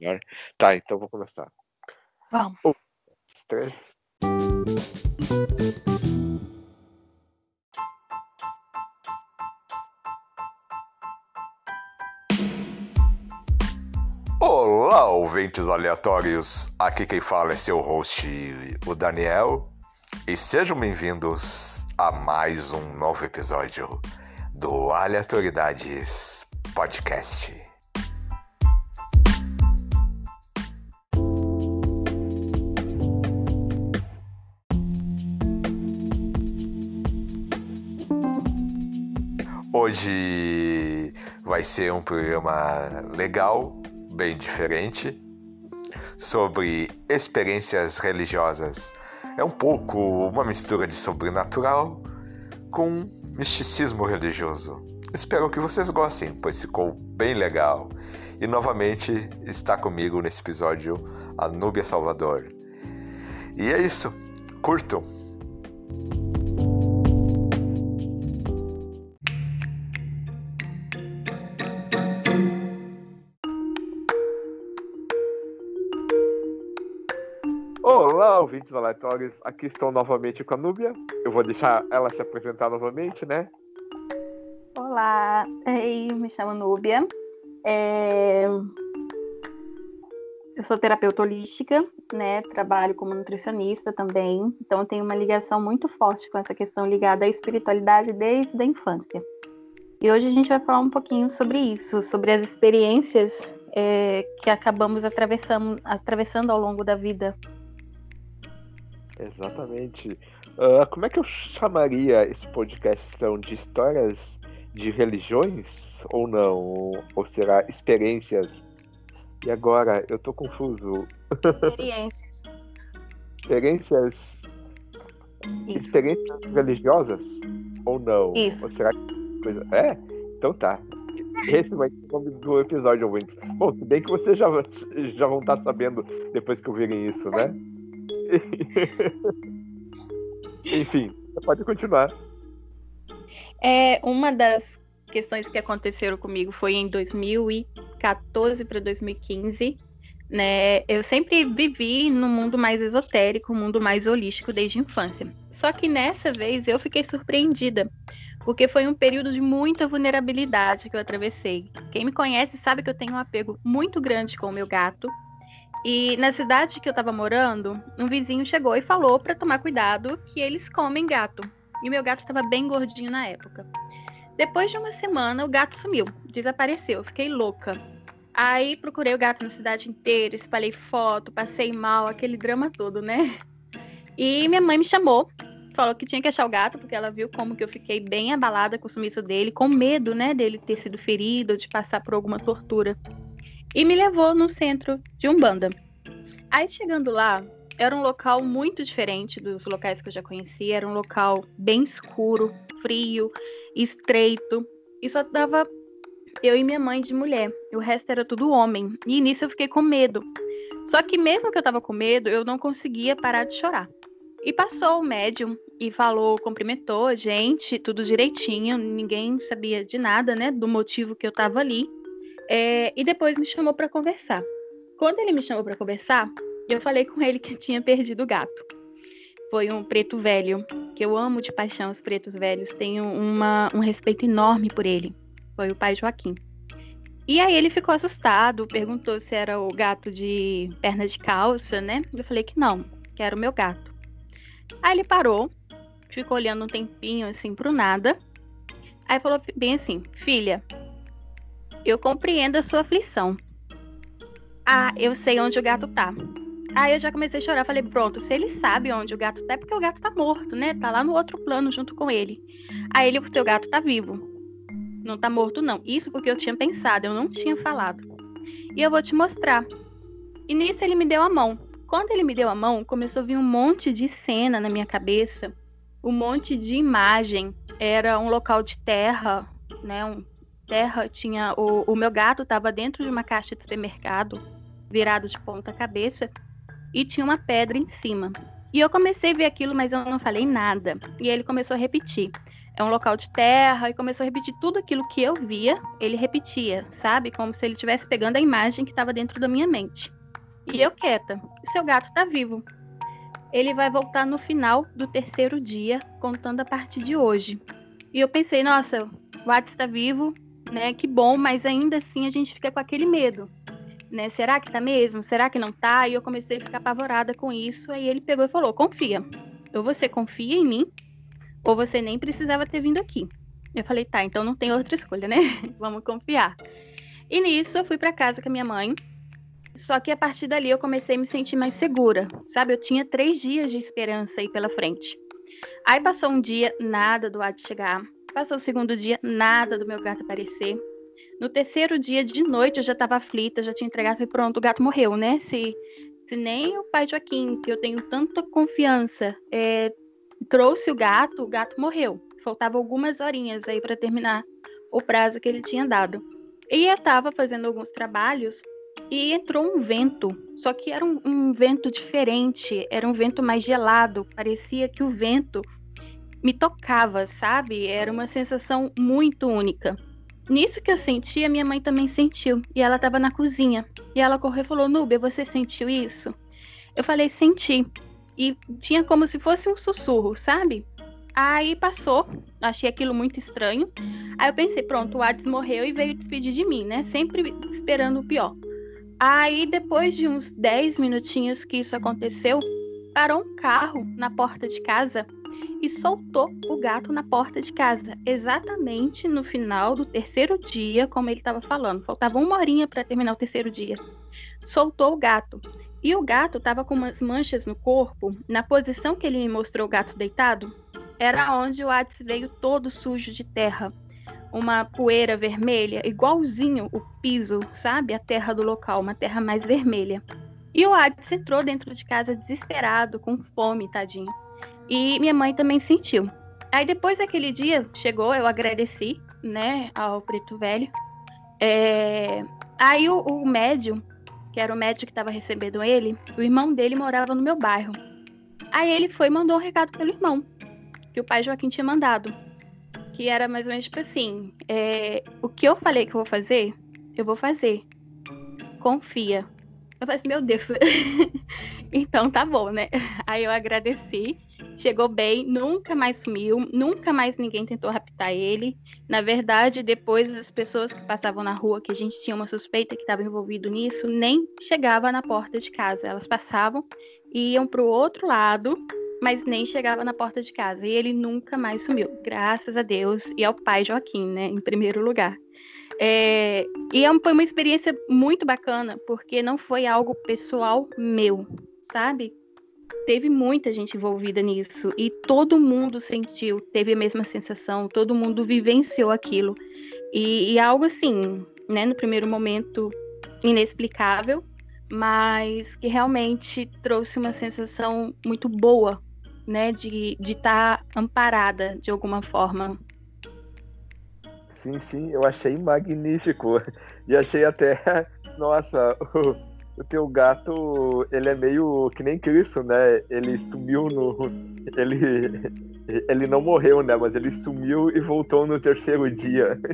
melhor. Tá, então vou começar. Vamos. Um, três. Olá, ouvintes aleatórios. Aqui quem fala é seu host, o Daniel. E sejam bem-vindos a mais um novo episódio do Aleatoridades Podcast. Hoje vai ser um programa legal, bem diferente, sobre experiências religiosas. É um pouco uma mistura de sobrenatural com misticismo religioso. Espero que vocês gostem, pois ficou bem legal. E novamente está comigo nesse episódio a Núbia Salvador. E é isso. Curtam! Ouvintes aleatórios. Aqui estou novamente com a Núbia. Eu vou deixar ela se apresentar novamente, né? Olá, Ei, me chamo Núbia. É... Eu sou terapeuta holística, né? Trabalho como nutricionista também. Então, tenho uma ligação muito forte com essa questão ligada à espiritualidade desde a infância. E hoje a gente vai falar um pouquinho sobre isso, sobre as experiências é, que acabamos atravessando, atravessando ao longo da vida Exatamente. Uh, como é que eu chamaria esse podcast? São de histórias de religiões ou não? Ou será experiências? E agora? Eu tô confuso. Experiências. experiências. Isso. Experiências religiosas? Ou não? Isso. Ou será que coisa. É? Então tá. Esse vai ser o nome do episódio, ouvintes. Bom, se bem que vocês já, já vão estar sabendo depois que ouvirem isso, né? Enfim, pode continuar. É, uma das questões que aconteceram comigo foi em 2014 para 2015. Né? Eu sempre vivi no mundo mais esotérico, mundo mais holístico desde a infância. Só que nessa vez eu fiquei surpreendida, porque foi um período de muita vulnerabilidade que eu atravessei. Quem me conhece sabe que eu tenho um apego muito grande com o meu gato, e na cidade que eu tava morando, um vizinho chegou e falou para tomar cuidado que eles comem gato. E o meu gato estava bem gordinho na época. Depois de uma semana, o gato sumiu, desapareceu, fiquei louca. Aí procurei o gato na cidade inteira, espalhei foto, passei mal, aquele drama todo, né? E minha mãe me chamou, falou que tinha que achar o gato, porque ela viu como que eu fiquei bem abalada com o sumiço dele, com medo, né, dele ter sido ferido, de passar por alguma tortura e me levou no centro de Umbanda. Aí chegando lá, era um local muito diferente dos locais que eu já conhecia, era um local bem escuro, frio, estreito, e só dava eu e minha mãe de mulher, o resto era tudo homem. E nisso eu fiquei com medo. Só que mesmo que eu tava com medo, eu não conseguia parar de chorar. E passou o médium e falou, cumprimentou a gente, tudo direitinho, ninguém sabia de nada, né, do motivo que eu tava ali. É, e depois me chamou para conversar. Quando ele me chamou para conversar, eu falei com ele que tinha perdido o gato. Foi um preto velho, que eu amo de paixão os pretos velhos, tenho uma, um respeito enorme por ele. Foi o pai Joaquim. E aí ele ficou assustado, perguntou se era o gato de perna de calça, né? Eu falei que não, que era o meu gato. Aí ele parou, ficou olhando um tempinho assim pro nada. Aí falou bem assim: Filha, eu compreendo a sua aflição. Ah, eu sei onde o gato tá. Aí eu já comecei a chorar. Falei, pronto, se ele sabe onde o gato tá, é porque o gato tá morto, né? Tá lá no outro plano junto com ele. Aí ele, o seu gato tá vivo. Não tá morto, não. Isso porque eu tinha pensado, eu não tinha falado. E eu vou te mostrar. E nisso ele me deu a mão. Quando ele me deu a mão, começou a vir um monte de cena na minha cabeça, um monte de imagem. Era um local de terra, né? Um terra tinha o, o meu gato estava dentro de uma caixa de supermercado, virado de ponta cabeça, e tinha uma pedra em cima. E eu comecei a ver aquilo, mas eu não falei nada. E ele começou a repetir: é um local de terra, e começou a repetir tudo aquilo que eu via, ele repetia, sabe? Como se ele estivesse pegando a imagem que estava dentro da minha mente. E eu quieta, o seu gato está vivo. Ele vai voltar no final do terceiro dia, contando a partir de hoje. E eu pensei, nossa, o Atos está vivo, né? Que bom, mas ainda assim a gente fica com aquele medo. Né? Será que tá mesmo? Será que não tá? E eu comecei a ficar apavorada com isso. Aí ele pegou e falou: confia. Ou você confia em mim, ou você nem precisava ter vindo aqui. Eu falei, tá, então não tem outra escolha, né? Vamos confiar. E nisso eu fui para casa com a minha mãe. Só que a partir dali eu comecei a me sentir mais segura, sabe? Eu tinha três dias de esperança aí pela frente. Aí passou um dia, nada do ar de chegar. Passou o segundo dia, nada do meu gato aparecer. No terceiro dia de noite eu já estava aflita, já tinha entregado, falei, pronto, o gato morreu, né? Se, se nem o pai Joaquim, que eu tenho tanta confiança, é, trouxe o gato, o gato morreu. Faltavam algumas horinhas aí para terminar o prazo que ele tinha dado. E eu estava fazendo alguns trabalhos e entrou um vento, só que era um, um, vento diferente, era um vento mais gelado, parecia que o vento me tocava, sabe? Era uma sensação muito única. Nisso que eu senti, a minha mãe também sentiu, e ela estava na cozinha. E ela correu e falou: Núbia, você sentiu isso? Eu falei: Senti e tinha como se fosse um sussurro, sabe? Aí passou, achei aquilo muito estranho. Aí eu pensei, pronto, o Hades morreu e veio despedir de mim, né? Sempre esperando o pior. Aí depois de uns 10 minutinhos que isso aconteceu, parou um carro na porta de casa e soltou o gato na porta de casa, exatamente no final do terceiro dia, como ele estava falando. Faltava uma horinha para terminar o terceiro dia. Soltou o gato. E o gato estava com umas manchas no corpo, na posição que ele me mostrou o gato deitado, era onde o Hades veio todo sujo de terra. Uma poeira vermelha, igualzinho o piso, sabe? A terra do local, uma terra mais vermelha. E o Hades entrou dentro de casa desesperado, com fome, tadinho. E minha mãe também sentiu. Aí depois daquele dia, chegou, eu agradeci, né, ao preto velho. É... Aí o, o médium que era o médico que estava recebendo ele, o irmão dele morava no meu bairro. Aí ele foi e mandou um recado pelo irmão, que o pai Joaquim tinha mandado. Que era mais ou menos tipo assim: é, o que eu falei que eu vou fazer, eu vou fazer. Confia. Eu falei assim, meu Deus. então tá bom, né? Aí eu agradeci chegou bem, nunca mais sumiu, nunca mais ninguém tentou raptar ele. Na verdade, depois as pessoas que passavam na rua, que a gente tinha uma suspeita que estava envolvido nisso, nem chegava na porta de casa. Elas passavam e iam para o outro lado, mas nem chegava na porta de casa. E ele nunca mais sumiu, graças a Deus e ao pai Joaquim, né, em primeiro lugar. É, e é foi uma experiência muito bacana, porque não foi algo pessoal meu, sabe? Teve muita gente envolvida nisso e todo mundo sentiu, teve a mesma sensação, todo mundo vivenciou aquilo. E, e algo assim, né, no primeiro momento inexplicável, mas que realmente trouxe uma sensação muito boa, né, de estar tá amparada de alguma forma. Sim, sim, eu achei magnífico. E achei até, nossa, o teu gato, ele é meio que nem Cristo, né? Ele sumiu no. Ele. Ele não morreu, né? Mas ele sumiu e voltou no terceiro dia.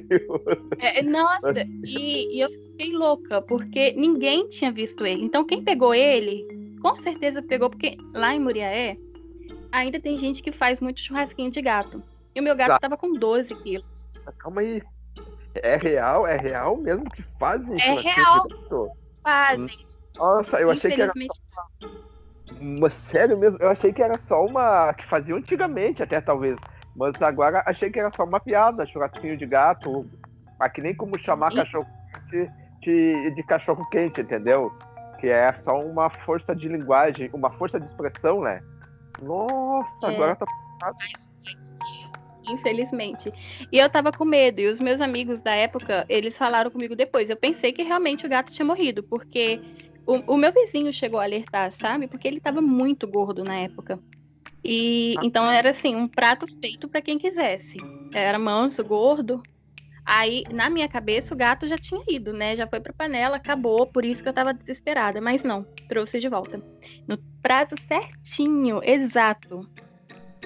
É, nossa, e, e, eu fiquei louca, porque ninguém tinha visto ele. Então quem pegou ele, com certeza pegou, porque lá em Muriaé ainda tem gente que faz muito churrasquinho de gato. E o meu gato tava com 12 quilos. Calma aí. É real? É real mesmo que fazem É real. Fazem. Nossa, eu achei que era. Mas sério mesmo, eu achei que era só uma. que fazia antigamente até talvez. Mas agora achei que era só uma piada, churrasquinho de gato. Aqui nem como chamar e... cachorro quente de, de cachorro quente, entendeu? Que é só uma força de linguagem, uma força de expressão, né? Nossa, é. agora tá. Infelizmente. E eu tava com medo, e os meus amigos da época, eles falaram comigo depois. Eu pensei que realmente o gato tinha morrido, porque o, o meu vizinho chegou a alertar, sabe? Porque ele estava muito gordo na época. E então era assim, um prato feito para quem quisesse. Era manso, gordo. Aí, na minha cabeça, o gato já tinha ido, né? Já foi pra panela, acabou, por isso que eu tava desesperada. Mas não, trouxe de volta. No prato certinho, exato.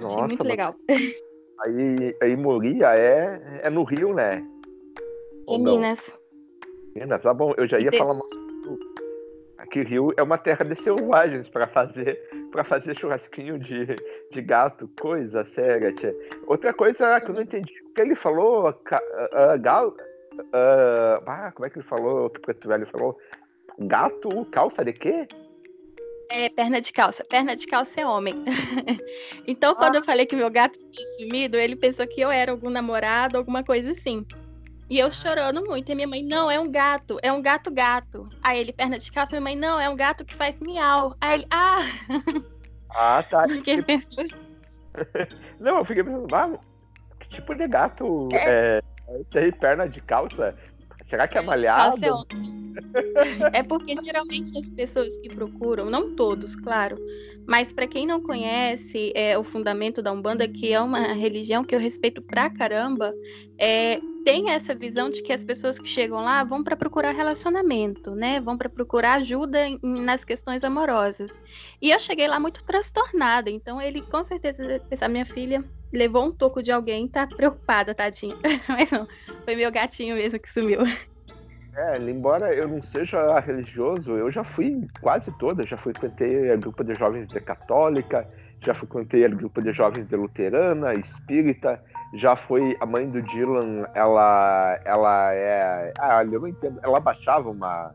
Nossa, muito legal. Aí, aí Moria é, é no Rio, né? Em Minas. Minas, tá bom. Eu já ia de... falar Aqui Rio é uma terra de selvagens para fazer para fazer churrasquinho de, de gato, coisa séria, tia. Outra coisa que eu não entendi, o que ele falou, uh, gal, uh, ah, como é que ele falou, o que o Preto Velho falou? Gato, calça de quê? É, perna de calça. Perna de calça é homem. então, quando ah. eu falei que meu gato tinha sumido, ele pensou que eu era algum namorado, alguma coisa assim. E eu chorando muito. E minha mãe, não, é um gato, é um gato gato. Aí ele, perna de calça, minha mãe, não, é um gato que faz miau. Aí ele, ah! Ah, tá. Fiquei tipo... pensando. não, eu fiquei pensando, ah, que tipo de gato é, é tem perna de calça? Será que é malhado? É, é porque geralmente as pessoas que procuram, não todos, claro, mas para quem não conhece é, o fundamento da Umbanda, que é uma religião que eu respeito pra caramba, é, tem essa visão de que as pessoas que chegam lá vão para procurar relacionamento, né? Vão para procurar ajuda em, nas questões amorosas. E eu cheguei lá muito transtornada, então ele com certeza, a minha filha levou um toco de alguém, tá preocupada, tadinha. Mas não, foi meu gatinho mesmo que sumiu. É, embora eu não seja religioso, eu já fui quase toda, já frequentei a grupo de jovens de católica, já frequentei a grupo de jovens de luterana, espírita, já foi a mãe do Dylan, ela ela é, ah, eu não entendo, ela baixava uma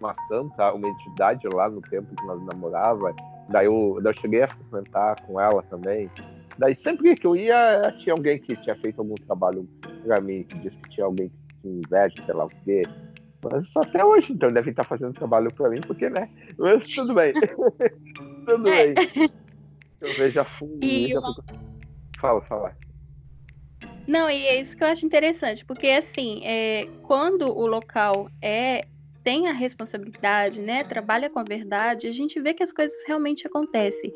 uma santa, uma entidade lá no tempo que nós namorava, daí eu, daí eu cheguei a frequentar com ela também. Daí sempre que eu ia, tinha alguém que tinha feito algum trabalho pra mim, que disse que tinha alguém que tinha inveja, sei lá o quê. Mas até hoje, então, devem estar fazendo trabalho pra mim, porque, né? Mas tudo bem. tudo é. bem. Eu vejo. E já fui... Fala, fala. Não, e é isso que eu acho interessante, porque assim, é, quando o local é tem a responsabilidade, né, trabalha com a verdade, a gente vê que as coisas realmente acontecem.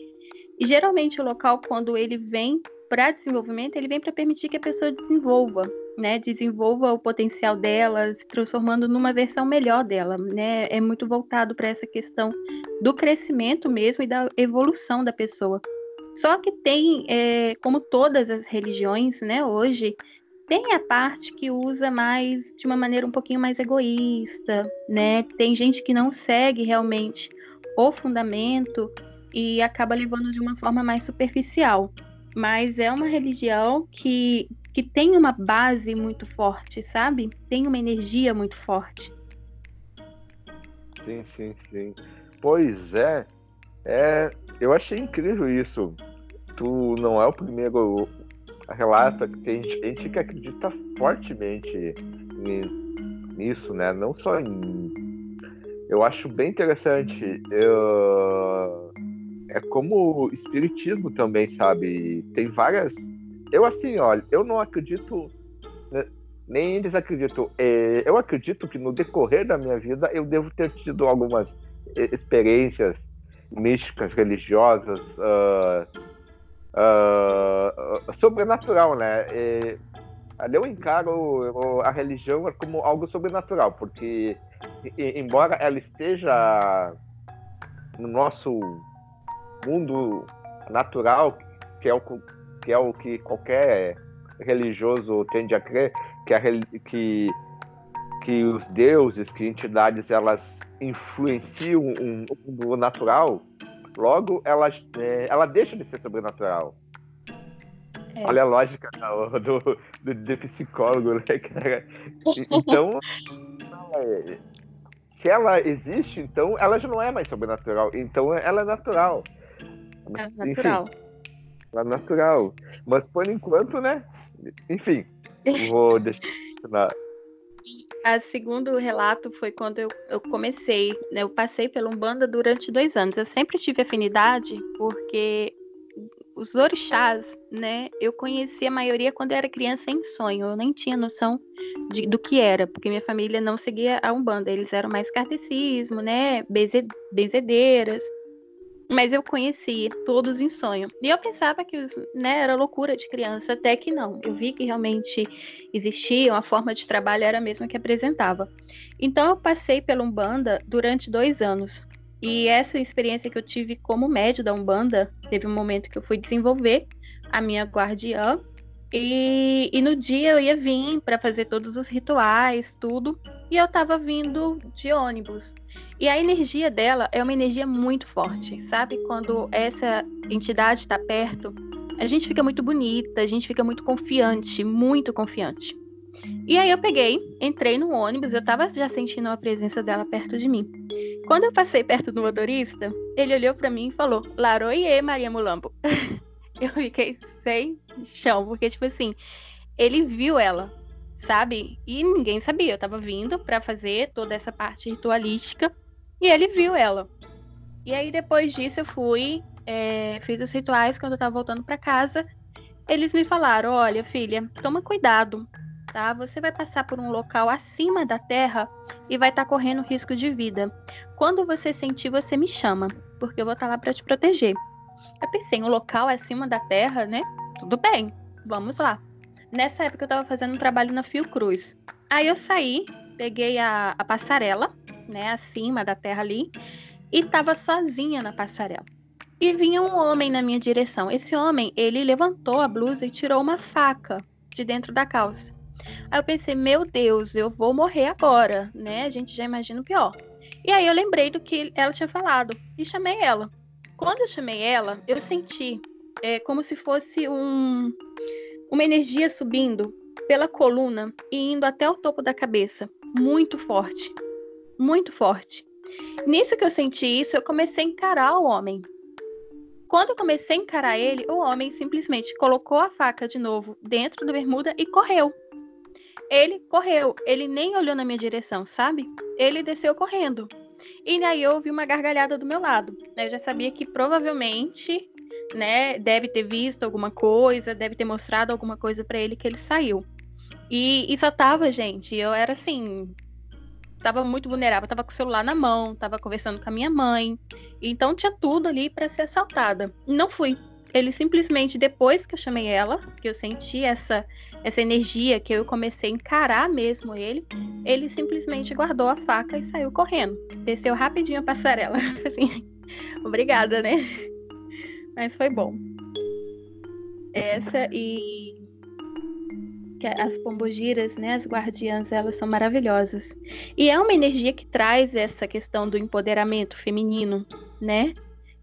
E geralmente o local, quando ele vem para desenvolvimento, ele vem para permitir que a pessoa desenvolva, né, desenvolva o potencial dela, se transformando numa versão melhor dela, né? É muito voltado para essa questão do crescimento mesmo e da evolução da pessoa. Só que tem, é, como todas as religiões, né, hoje, tem a parte que usa mais de uma maneira um pouquinho mais egoísta, né? Tem gente que não segue realmente o fundamento e acaba levando de uma forma mais superficial. Mas é uma religião que, que tem uma base muito forte, sabe? Tem uma energia muito forte. Sim, sim, sim. Pois é, é, eu achei incrível isso. Tu não é o primeiro relata que tem gente que acredita fortemente nisso, né? Não só em. Eu acho bem interessante. Eu... É como o espiritismo também, sabe? Tem várias. Eu assim, olha, eu não acredito. Né, nem eles acreditam. É, eu acredito que no decorrer da minha vida eu devo ter tido algumas experiências místicas, religiosas, uh, uh, sobrenatural, né? E, ali eu encaro a religião como algo sobrenatural, porque embora ela esteja no nosso mundo natural, que é o que, é o que qualquer religioso tende a crer, que, a, que, que os deuses, que entidades, elas influenciam o mundo natural, Logo, ela, é, ela deixa de ser sobrenatural. É. Olha a lógica do, do, do, psicólogo, né, cara? Então, se ela existe, então ela já não é mais sobrenatural. Então ela é natural. É natural. Enfim, ela é natural. Mas por enquanto, né? Enfim, vou deixar. A segundo relato foi quando eu, eu comecei, né, eu passei pela Umbanda durante dois anos. Eu sempre tive afinidade porque os orixás, né, eu conhecia a maioria quando eu era criança em sonho. Eu nem tinha noção de, do que era, porque minha família não seguia a Umbanda. Eles eram mais kardecismo, né, benzedeiras mas eu conheci todos em sonho. E eu pensava que né, era loucura de criança, até que não. Eu vi que realmente existia, uma forma de trabalho era a mesma que apresentava. Então eu passei pela Umbanda durante dois anos. E essa experiência que eu tive como médio da Umbanda, teve um momento que eu fui desenvolver a minha guardiã, E, e no dia eu ia vir para fazer todos os rituais, tudo, e eu tava vindo de ônibus. E a energia dela é uma energia muito forte, sabe? Quando essa entidade está perto, a gente fica muito bonita, a gente fica muito confiante, muito confiante. E aí eu peguei, entrei no ônibus, eu tava já sentindo a presença dela perto de mim. Quando eu passei perto do motorista, ele olhou para mim e falou: Laroie, Maria Mulambo. eu fiquei sem chão, porque, tipo assim, ele viu ela, sabe? E ninguém sabia. Eu tava vindo para fazer toda essa parte ritualística e ele viu ela. E aí, depois disso, eu fui, é, fiz os rituais quando eu tava voltando para casa. Eles me falaram: olha, filha, toma cuidado, tá? Você vai passar por um local acima da terra e vai estar tá correndo risco de vida. Quando você sentir, você me chama, porque eu vou estar tá lá para te proteger. Eu pensei, um local acima da terra, né? Tudo bem, vamos lá. Nessa época eu estava fazendo um trabalho na Fiocruz. Aí eu saí, peguei a, a passarela, né, acima da terra ali, e estava sozinha na passarela. E vinha um homem na minha direção. Esse homem, ele levantou a blusa e tirou uma faca de dentro da calça. Aí eu pensei, meu Deus, eu vou morrer agora, né? A gente já imagina o pior. E aí eu lembrei do que ela tinha falado e chamei ela. Quando eu chamei ela, eu senti é, como se fosse um, uma energia subindo pela coluna e indo até o topo da cabeça, muito forte, muito forte. Nisso que eu senti isso, eu comecei a encarar o homem. Quando eu comecei a encarar ele, o homem simplesmente colocou a faca de novo dentro da bermuda e correu. Ele correu, ele nem olhou na minha direção, sabe? Ele desceu correndo. E aí eu ouvi uma gargalhada do meu lado. Eu já sabia que provavelmente, né, deve ter visto alguma coisa, deve ter mostrado alguma coisa para ele que ele saiu. E, e só tava, gente, eu era assim, tava muito vulnerável, tava com o celular na mão, tava conversando com a minha mãe. Então tinha tudo ali para ser assaltada. Não fui. Ele simplesmente depois que eu chamei ela, que eu senti essa essa energia que eu comecei a encarar mesmo ele, ele simplesmente guardou a faca e saiu correndo. Desceu rapidinho a passarela. Assim, obrigada, né? Mas foi bom. Essa e as pombogiras, né, as guardiãs, elas são maravilhosas. E é uma energia que traz essa questão do empoderamento feminino, né?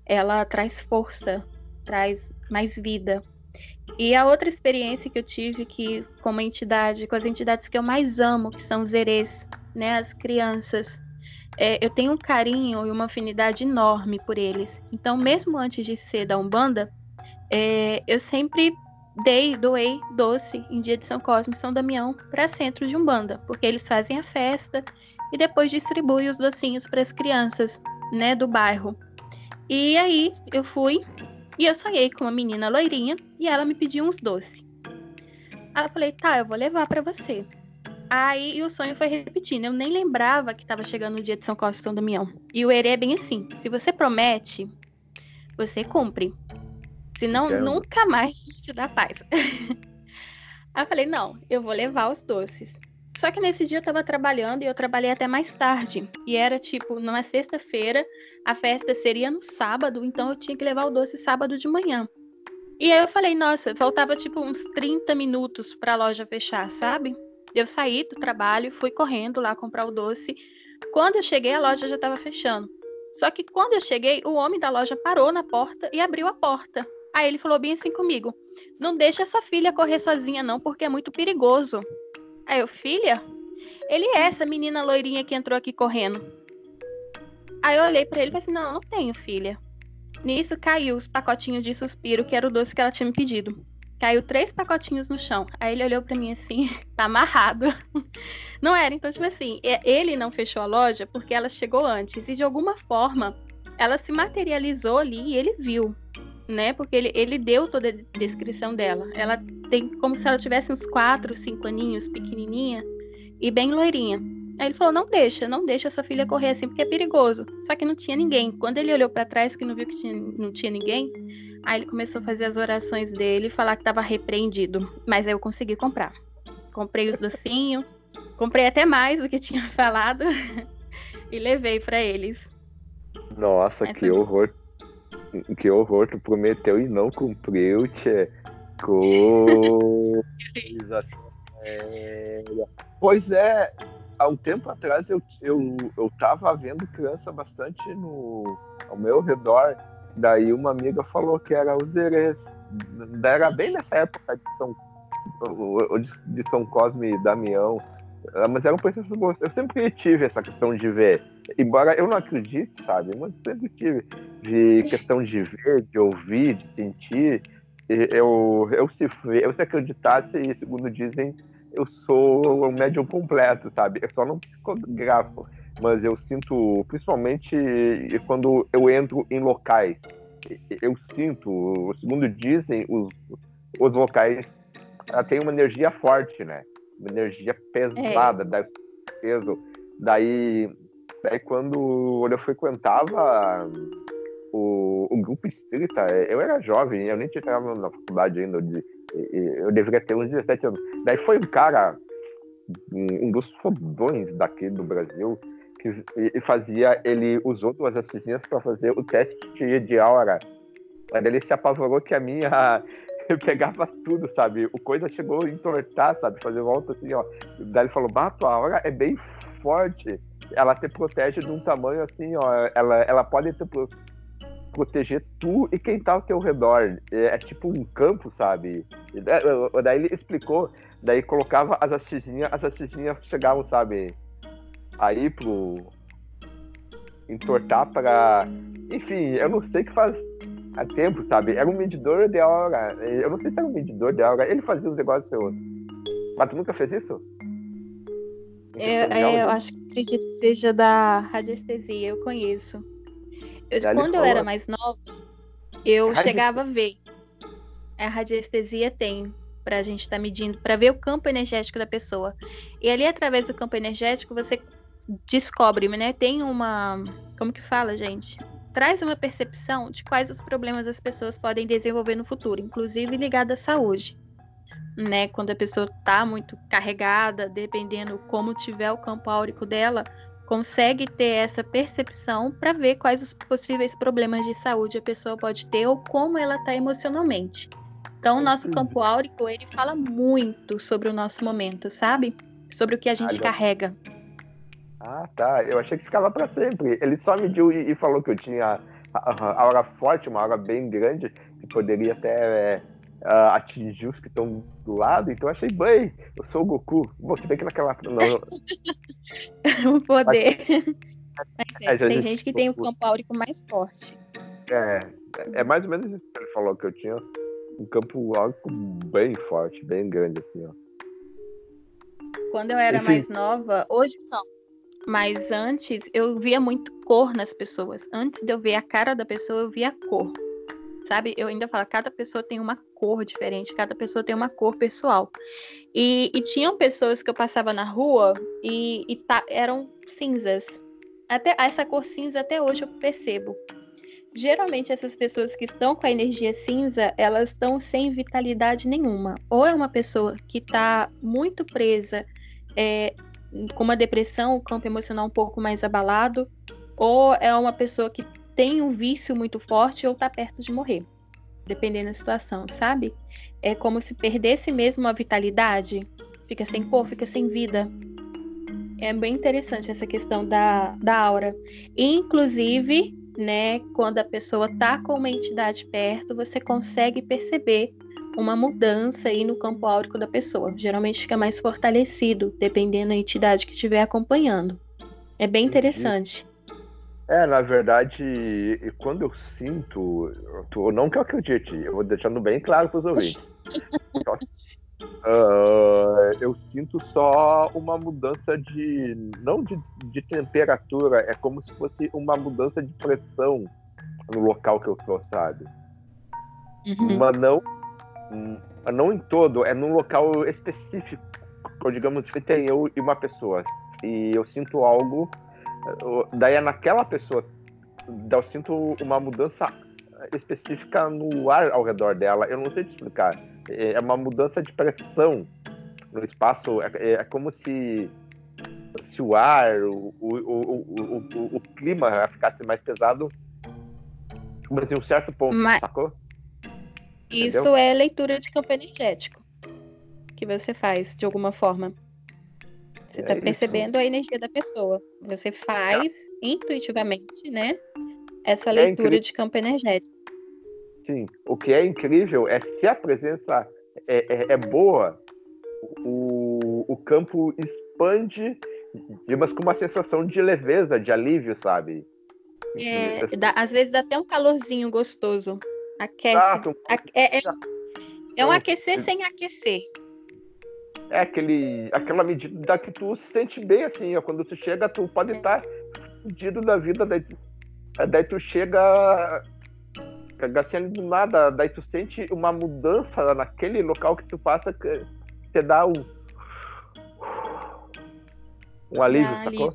Ela traz força, traz mais vida. E a outra experiência que eu tive que com uma entidade, com as entidades que eu mais amo, que são os erês, né, as crianças, é, eu tenho um carinho e uma afinidade enorme por eles. Então, mesmo antes de ser da Umbanda, é, eu sempre dei, doei doce em dia de São Cosme e São Damião para centro de Umbanda, porque eles fazem a festa e depois distribuem os docinhos para as crianças, né, do bairro. E aí eu fui e eu sonhei com uma menina loirinha e ela me pediu uns doces. Aí eu falei, tá, eu vou levar para você. Aí o sonho foi repetindo. Eu nem lembrava que estava chegando o dia de São Cosme e São Damião. E o Herê é bem assim: se você promete, você cumpre. Senão, Entendo. nunca mais te dá paz. Aí eu falei: não, eu vou levar os doces. Só que nesse dia eu tava trabalhando e eu trabalhei até mais tarde. E era tipo, numa sexta-feira, a festa seria no sábado, então eu tinha que levar o doce sábado de manhã. E aí eu falei, nossa, faltava tipo uns 30 minutos para a loja fechar, sabe? Eu saí do trabalho, fui correndo lá comprar o doce. Quando eu cheguei, a loja já estava fechando. Só que quando eu cheguei, o homem da loja parou na porta e abriu a porta. Aí ele falou bem assim comigo: Não deixa sua filha correr sozinha, não, porque é muito perigoso. Aí eu, filha? Ele é essa menina loirinha que entrou aqui correndo. Aí eu olhei para ele e falei assim: Não, não tenho filha. Nisso caiu os pacotinhos de suspiro, que era o doce que ela tinha me pedido. Caiu três pacotinhos no chão. Aí ele olhou para mim assim, tá amarrado. Não era, então, tipo assim, ele não fechou a loja porque ela chegou antes. E de alguma forma, ela se materializou ali e ele viu, né? Porque ele, ele deu toda a descrição dela. Ela tem como se ela tivesse uns quatro, cinco aninhos, pequenininha e bem loirinha. Aí ele falou: não deixa, não deixa sua filha correr assim porque é perigoso. Só que não tinha ninguém. Quando ele olhou para trás que não viu que tinha, não tinha ninguém, aí ele começou a fazer as orações dele e falar que estava repreendido. Mas aí eu consegui comprar. Comprei os docinhos, comprei até mais do que tinha falado e levei para eles. Nossa, Essa... que horror! Que horror, tu prometeu e não cumpriu, tchê. Coisa. Pois é, há um tempo atrás eu, eu, eu tava vendo criança bastante no, ao meu redor. Daí uma amiga falou que era os herês. Era bem nessa época de São, de São Cosme e Damião. Ah, mas era um processo gosto. Eu sempre tive essa questão de ver. Embora eu não acredite, sabe? Mas sempre tive. De questão de ver, de ouvir, de sentir. Eu, eu, se, eu se acreditasse, segundo dizem, eu sou um médium completo, sabe? Eu só não psicografo, mas eu sinto, principalmente quando eu entro em locais, eu sinto, segundo dizem, os, os locais têm uma energia forte, né? Uma energia pesada, é. peso. Daí, daí quando eu frequentava o, o grupo espírita, eu era jovem, eu nem tinha entrado na faculdade ainda, de, eu deveria ter uns 17 anos. Daí foi um cara, um dos fodões daqui do Brasil, que fazia, ele usou duas assistências para fazer o teste de aura. Mas ele se apavorou que a minha pegava tudo, sabe? O coisa chegou a entortar, sabe? Fazer volta assim, ó. Daí ele falou, bah, tua aura é bem forte. Ela te protege de um tamanho assim, ó. Ela, ela pode te proteger tu e quem tá ao teu redor. É, é tipo um campo, sabe? E daí ele explicou, daí colocava as hastezinhas, as hastezinhas chegavam, sabe? Aí pro. entortar pra. Enfim, eu não sei que faz há tempo, sabe? Era um medidor de hora. Eu não sei se era um medidor de hora. Ele fazia os negócios seus. Mas tu nunca fez isso? Eu, é, eu acho que acredito que seja da radiestesia, eu conheço. Eu, quando eu era mais nova, eu chegava a ver. A radiestesia tem para a gente estar tá medindo, para ver o campo energético da pessoa. E ali, através do campo energético, você descobre, né? Tem uma. Como que fala, gente? Traz uma percepção de quais os problemas as pessoas podem desenvolver no futuro, inclusive ligado à saúde. Né, quando a pessoa está muito carregada, dependendo como tiver o campo áurico dela, consegue ter essa percepção para ver quais os possíveis problemas de saúde a pessoa pode ter ou como ela está emocionalmente. Então, o nosso campo áurico, ele fala muito sobre o nosso momento, sabe? Sobre o que a gente carrega. Ah, tá. Eu achei que ficava para sempre. Ele só mediu e, e, falou que eu tinha a, aura forte, uma aura bem grande, que poderia até é, atingir os que estão do lado. Então eu achei, bem, eu sou o Goku. Você bem que naquela. Não, o poder. Mas, é, é, tem gente que tem o campo áurico mais forte. É, é mais ou menos isso que ele falou, que eu tinha um campo áurico bem forte, bem grande, assim, ó. Quando eu era Enfim. mais nova, hoje não. Mas antes eu via muito cor nas pessoas. Antes de eu ver a cara da pessoa, eu via cor. Sabe? Eu ainda falo, cada pessoa tem uma cor diferente, cada pessoa tem uma cor pessoal. E, e tinham pessoas que eu passava na rua e, e tá, eram cinzas. Até essa cor cinza até hoje eu percebo. Geralmente essas pessoas que estão com a energia cinza, elas estão sem vitalidade nenhuma. Ou é uma pessoa que está muito presa, é, com uma depressão, o campo emocional um pouco mais abalado, ou é uma pessoa que tem um vício muito forte ou está perto de morrer dependendo da situação, sabe? É como se perdesse mesmo a vitalidade, fica sem cor, fica sem vida. É bem interessante essa questão da, da aura. Inclusive, né, quando a pessoa tá com uma entidade perto, você consegue perceber uma mudança aí no campo áurico da pessoa. Geralmente fica mais fortalecido, dependendo da entidade que estiver acompanhando. É bem interessante. É, na verdade, quando eu sinto, não que eu acredite, eu vou deixando bem claro para os ouvintes. uh, eu sinto só uma mudança de, não de, de temperatura, é como se fosse uma mudança de pressão no local que eu estou, sabe? Uhum. Mas não, não em todo, é num local específico. Digamos que tem eu e uma pessoa. E eu sinto algo Daí é naquela pessoa. Eu sinto uma mudança específica no ar ao redor dela. Eu não sei te explicar. É uma mudança de pressão no espaço. É, é, é como se, se o ar, o, o, o, o, clima ficasse mais pesado. Mas em um certo ponto, Mas... Isso é leitura de campo energético que você faz de alguma forma. Você É está isso. percebendo a energia da pessoa. Você faz intuitivamente, né? Essa É leitura incrível. de campo energético. Sim, o que é incrível é se a presença é, é, é boa, o, o campo expande, mas com uma sensação de leveza, de alívio, sabe? É, dá- às vezes dá até um calorzinho gostoso. Aquece. Exato. É, é- é um Então, aquecer sem aquecer. É aquele, aquela medida que tu se sente bem, assim, ó, quando tu chega, tu pode É. estar fudido da vida, daí, daí tu chega assim, ali do nada, daí tu sente uma mudança naquele local que tu passa, que te dá um um alívio, Dá sacou?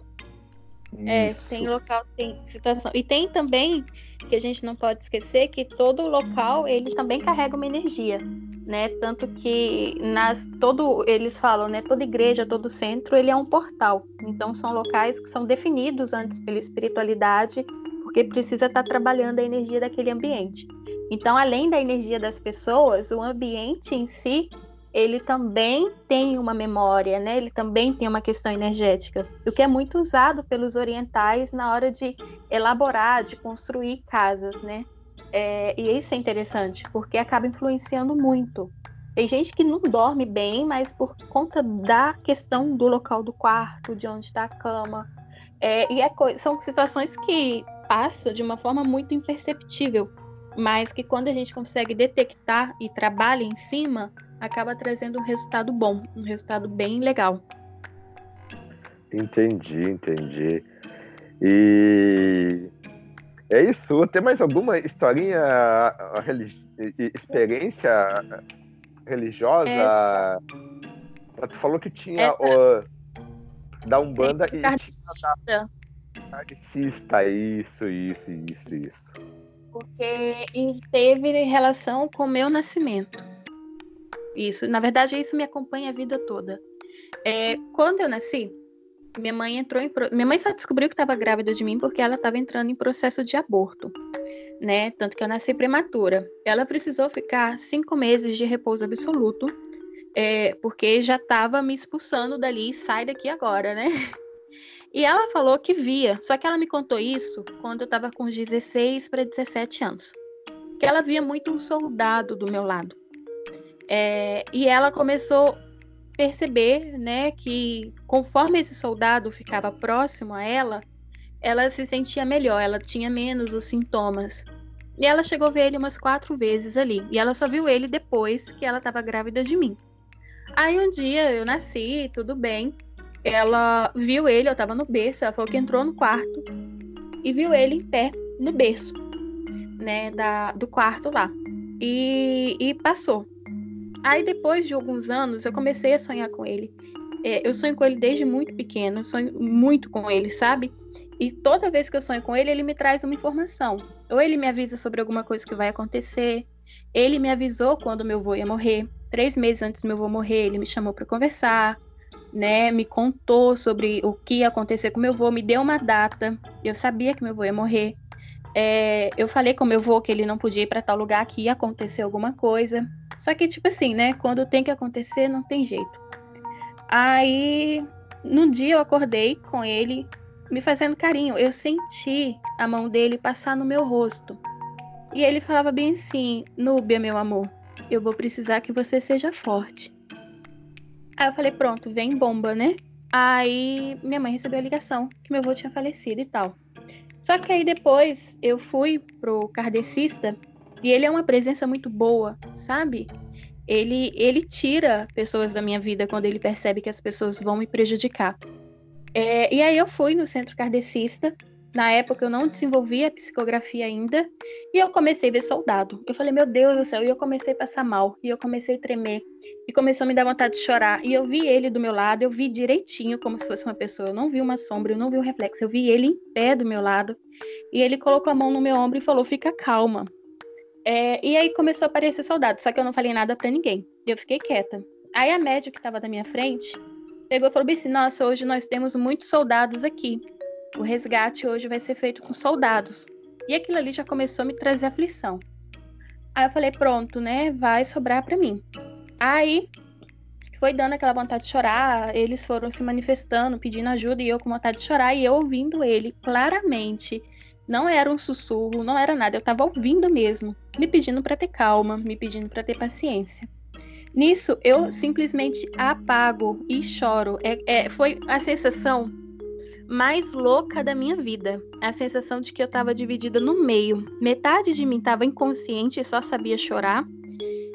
É, Isso. tem local, tem situação. E tem também, que a gente não pode esquecer, que todo local, ele também carrega uma energia, né? Tanto que nas, todo, eles falam, né? Toda igreja, todo centro, ele é um portal. Então, são locais que são definidos antes pela espiritualidade, porque precisa estar trabalhando a energia daquele ambiente. Então, além da energia das pessoas, o ambiente em si, ele também tem uma memória, né? Ele também tem uma questão energética, o que é muito usado pelos orientais na hora de elaborar, de construir casas, né? É, e isso é interessante, porque acaba influenciando muito. Tem gente que não dorme bem, mas por conta da questão do local do quarto, de onde está a cama. É, e é são situações que passam de uma forma muito imperceptível, mas que quando a gente consegue detectar e trabalha em cima, acaba trazendo um resultado bom, um resultado bem legal. Entendi, entendi. E é isso. Tem mais alguma historinha, religi- e- e- experiência religiosa? Essa- Tu falou que tinha Essa- o, da Umbanda e tinha Kardecista, da Kardecista. Isso, isso, isso, isso. porque e teve relação com o meu nascimento. Isso, na verdade, isso me acompanha a vida toda. É, quando eu nasci, minha mãe entrou em. Minha mãe só descobriu que estava grávida de mim porque ela estava entrando em processo de aborto, né? Tanto que eu nasci prematura. Ela precisou ficar cinco meses de repouso absoluto, é, porque já estava me expulsando dali, sai daqui agora, né? E ela falou que via, só que ela me contou isso quando eu estava com uns 16 para 17 anos. Que ela via muito um soldado do meu lado. É, e ela começou a perceber, né, que conforme esse soldado ficava próximo a ela, ela se sentia melhor, ela tinha menos os sintomas. E ela chegou a ver ele umas quatro vezes ali. E ela só viu ele depois que ela estava grávida de mim. Aí um dia eu nasci, tudo bem. Ela viu ele, eu tava no berço, ela falou que entrou no quarto e viu ele em pé no berço, né, da, do quarto lá. E, e passou. Aí depois de alguns anos eu comecei a sonhar com ele. É, eu sonho com ele desde muito pequeno, sonho muito com ele, sabe? E toda vez que eu sonho com ele, ele me traz uma informação. Ou ele me avisa sobre alguma coisa que vai acontecer. Ele me avisou quando meu avô ia morrer. Três meses antes do meu avô morrer, ele me chamou para conversar né, me contou sobre o que ia acontecer com meu avô, me deu uma data. Eu sabia que meu avô ia morrer. É, eu falei com meu avô que ele não podia ir para tal lugar, que ia acontecer alguma coisa. Só que, tipo assim, né? Quando tem que acontecer, não tem jeito. Aí, num dia eu acordei com ele me fazendo carinho. Eu senti a mão dele passar no meu rosto. E ele falava bem assim: Núbia, meu amor, eu vou precisar que você seja forte. Aí eu falei, pronto, vem bomba, né? Aí minha mãe recebeu a ligação que meu avô tinha falecido e tal. Só que aí depois eu fui pro kardecista e ele é uma presença muito boa, sabe? Ele, ele tira pessoas da minha vida quando ele percebe que as pessoas vão me prejudicar. É, e aí eu fui no centro kardecista. Na época eu não desenvolvia psicografia ainda. E eu comecei a ver soldado. Eu falei, meu Deus do céu. E eu comecei a passar mal. E eu comecei a tremer. E começou a me dar vontade de chorar. E eu vi ele do meu lado. Eu vi direitinho como se fosse uma pessoa. Eu não vi uma sombra. Eu não vi um reflexo. Eu vi ele em pé do meu lado. E ele colocou a mão no meu ombro e falou, fica calma. É, e aí começou a aparecer soldado. Só que eu não falei nada para ninguém. E eu fiquei quieta. Aí a médica que estava da minha frente pegou e falou assim, nossa, hoje nós temos muitos soldados aqui. O resgate hoje vai ser feito com soldados. E aquilo ali já começou a me trazer aflição. Aí eu falei, pronto, né? Vai sobrar para mim. Aí foi dando aquela vontade de chorar, eles foram se manifestando, pedindo ajuda e eu com vontade de chorar e eu ouvindo ele claramente. Não era um sussurro, não era nada, eu tava ouvindo mesmo, me pedindo para ter calma, me pedindo para ter paciência. Nisso, eu simplesmente apago e choro. É, é, foi a sensação mais louca da minha vida. A sensação de que eu estava dividida no meio. Metade de mim estava inconsciente e só sabia chorar.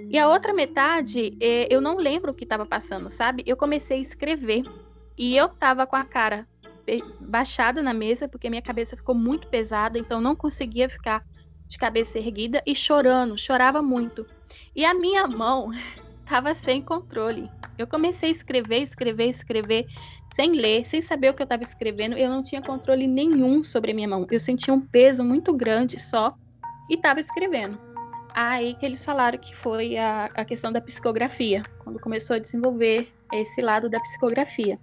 E a outra metade, é, eu não lembro o que estava passando, sabe? Eu comecei a escrever. E eu estava com a cara baixada na mesa, porque minha cabeça ficou muito pesada, então não conseguia ficar de cabeça erguida e chorando, chorava muito. E a minha mão estava sem controle. Eu comecei a escrever, escrever, escrever, sem ler, sem saber o que eu estava escrevendo. Eu não tinha controle nenhum sobre a minha mão. Eu sentia um peso muito grande só e estava escrevendo. Aí que eles falaram que foi a, a questão da psicografia, quando começou a desenvolver esse lado da psicografia.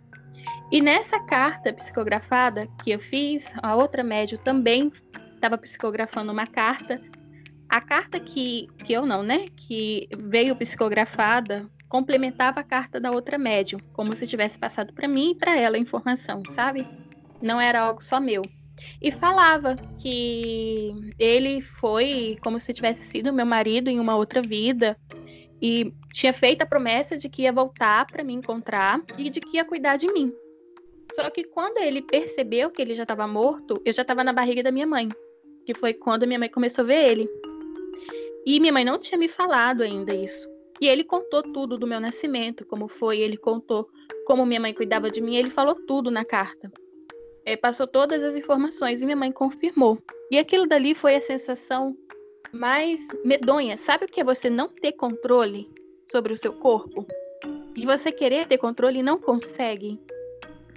E nessa carta psicografada que eu fiz, a outra médium também estava psicografando uma carta a carta que, que eu não, né? Que veio psicografada complementava a carta da outra médium, como se tivesse passado para mim e para ela a informação, sabe? Não era algo só meu. E falava que ele foi como se tivesse sido meu marido em uma outra vida e tinha feito a promessa de que ia voltar para me encontrar e de que ia cuidar de mim. Só que quando ele percebeu que ele já estava morto, eu já estava na barriga da minha mãe, que foi quando minha mãe começou a ver ele. E minha mãe não tinha me falado ainda isso. E ele contou tudo do meu nascimento, como foi, ele contou como minha mãe cuidava de mim, ele falou tudo na carta. É, passou todas as informações e minha mãe confirmou. E aquilo dali foi a sensação mais medonha. Sabe o que é você não ter controle sobre o seu corpo? E você querer ter controle e não consegue?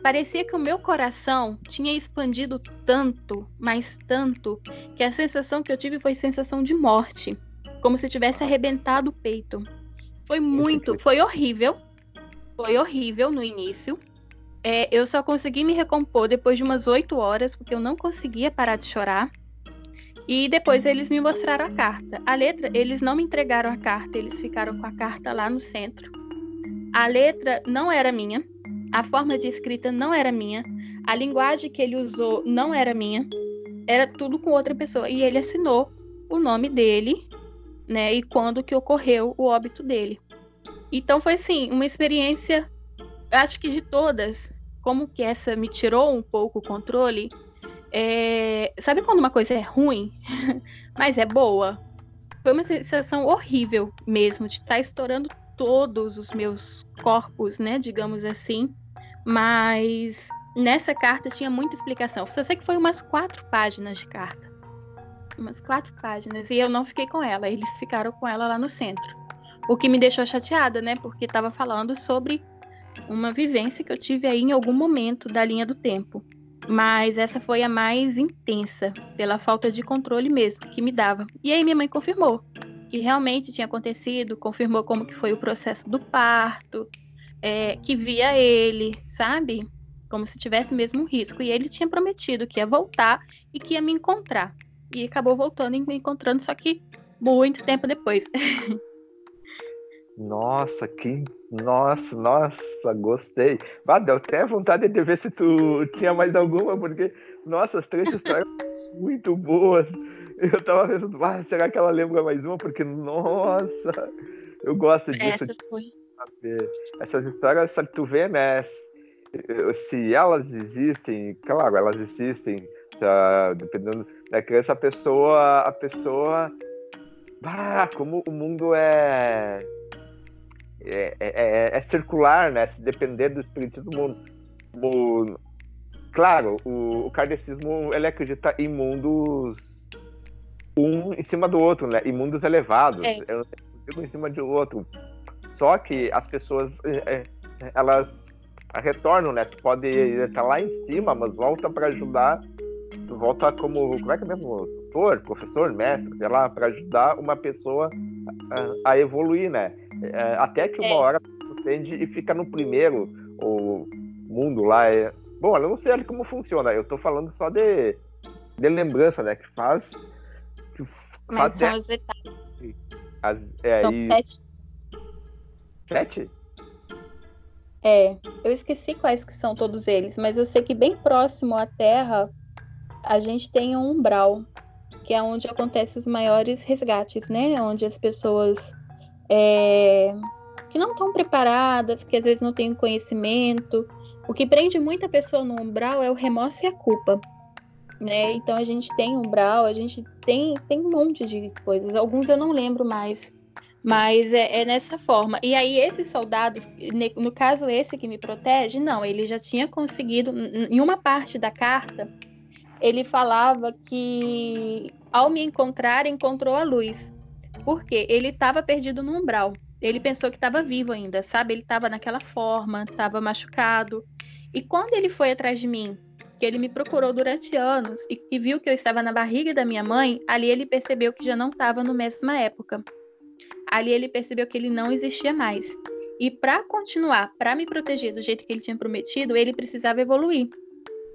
Parecia que o meu coração tinha expandido tanto, mas tanto, que a sensação que eu tive foi sensação de morte como se tivesse arrebentado o peito. Foi muito, foi horrível. Foi horrível no início. É, eu só consegui me recompor depois de umas oito horas, porque eu não conseguia parar de chorar. E depois eles me mostraram a carta. A letra, eles não me entregaram a carta, eles ficaram com a carta lá no centro. A letra não era minha, a forma de escrita não era minha, a linguagem que ele usou não era minha, era tudo com outra pessoa. E ele assinou o nome dele né? E quando que ocorreu o óbito dele. Então foi assim, uma experiência, acho que de todas, como que essa me tirou um pouco o controle. É... Sabe quando uma coisa é ruim, mas é boa? Foi uma sensação horrível mesmo, de estar tá estourando todos os meus corpos, né? Digamos assim. Mas nessa carta tinha muita explicação. Eu sei que foi umas quatro páginas de carta umas quatro páginas, e eu não fiquei com ela, eles ficaram com ela lá no centro. O que me deixou chateada, né? Porque estava falando sobre uma vivência que eu tive aí em algum momento da linha do tempo. Mas essa foi a mais intensa, pela falta de controle mesmo que me dava. E aí minha mãe confirmou que realmente tinha acontecido, confirmou como que foi o processo do parto, é, que via ele, sabe? Como se tivesse mesmo um risco. E ele tinha prometido que ia voltar e que ia me encontrar e acabou voltando e me encontrando, só que muito tempo depois. Nossa, que. Nossa, nossa, gostei. Ah, deu até vontade de ver se tu tinha mais alguma, porque, nossa, as três histórias muito boas. Eu tava pensando, ah, será que ela lembra mais uma? Porque, nossa, eu gosto disso. Essa foi. Essas histórias, que tu vê, né? Se elas existem, claro, elas existem, tá, dependendo da criança, a pessoa, a pessoa, ah, como o mundo é é, é, é, é circular, né? Se depender do espírito do mundo. O, claro, o, o kardecismo ele acredita em mundos um em cima do outro, né? Em mundos elevados. É. Eu digo em cima do outro. Só que as pessoas é, é elas retornam, né? Tu pode estar lá em cima, mas volta para ajudar tu volta como, como é que é mesmo? Tutor, professor, mestre, sei lá, para ajudar uma pessoa a, a evoluir, né? É, até que uma é. hora tu tende e fica no primeiro, o mundo lá é... Bom, eu não sei como funciona, eu tô falando só de, de lembrança, né? Que faz... Mas são as etapas. As, é, São aí- sete. Sete? É, eu esqueci quais que são todos eles, mas eu sei que bem próximo à Terra a gente tem um umbral, que é onde acontecem os maiores resgates, né? Onde as pessoas é, que não estão preparadas, que às vezes não têm conhecimento. O que prende muita pessoa no umbral é o remorso e a culpa. Né? Então a gente tem umbral, a gente tem, tem um monte de coisas. Alguns eu não lembro mais. Mas é, é nessa forma. E aí, esses soldados, no caso esse que me protege, não, ele já tinha conseguido, em uma parte da carta, ele falava que ao me encontrar, encontrou a luz. Por quê? Ele estava perdido no umbral. Ele pensou que estava vivo ainda, sabe? Ele estava naquela forma, estava machucado. E quando ele foi atrás de mim, que ele me procurou durante anos e que viu que eu estava na barriga da minha mãe, ali ele percebeu que já não estava na mesma época ali ele percebeu que ele não existia mais. E para continuar, para me proteger do jeito que ele tinha prometido, ele precisava evoluir.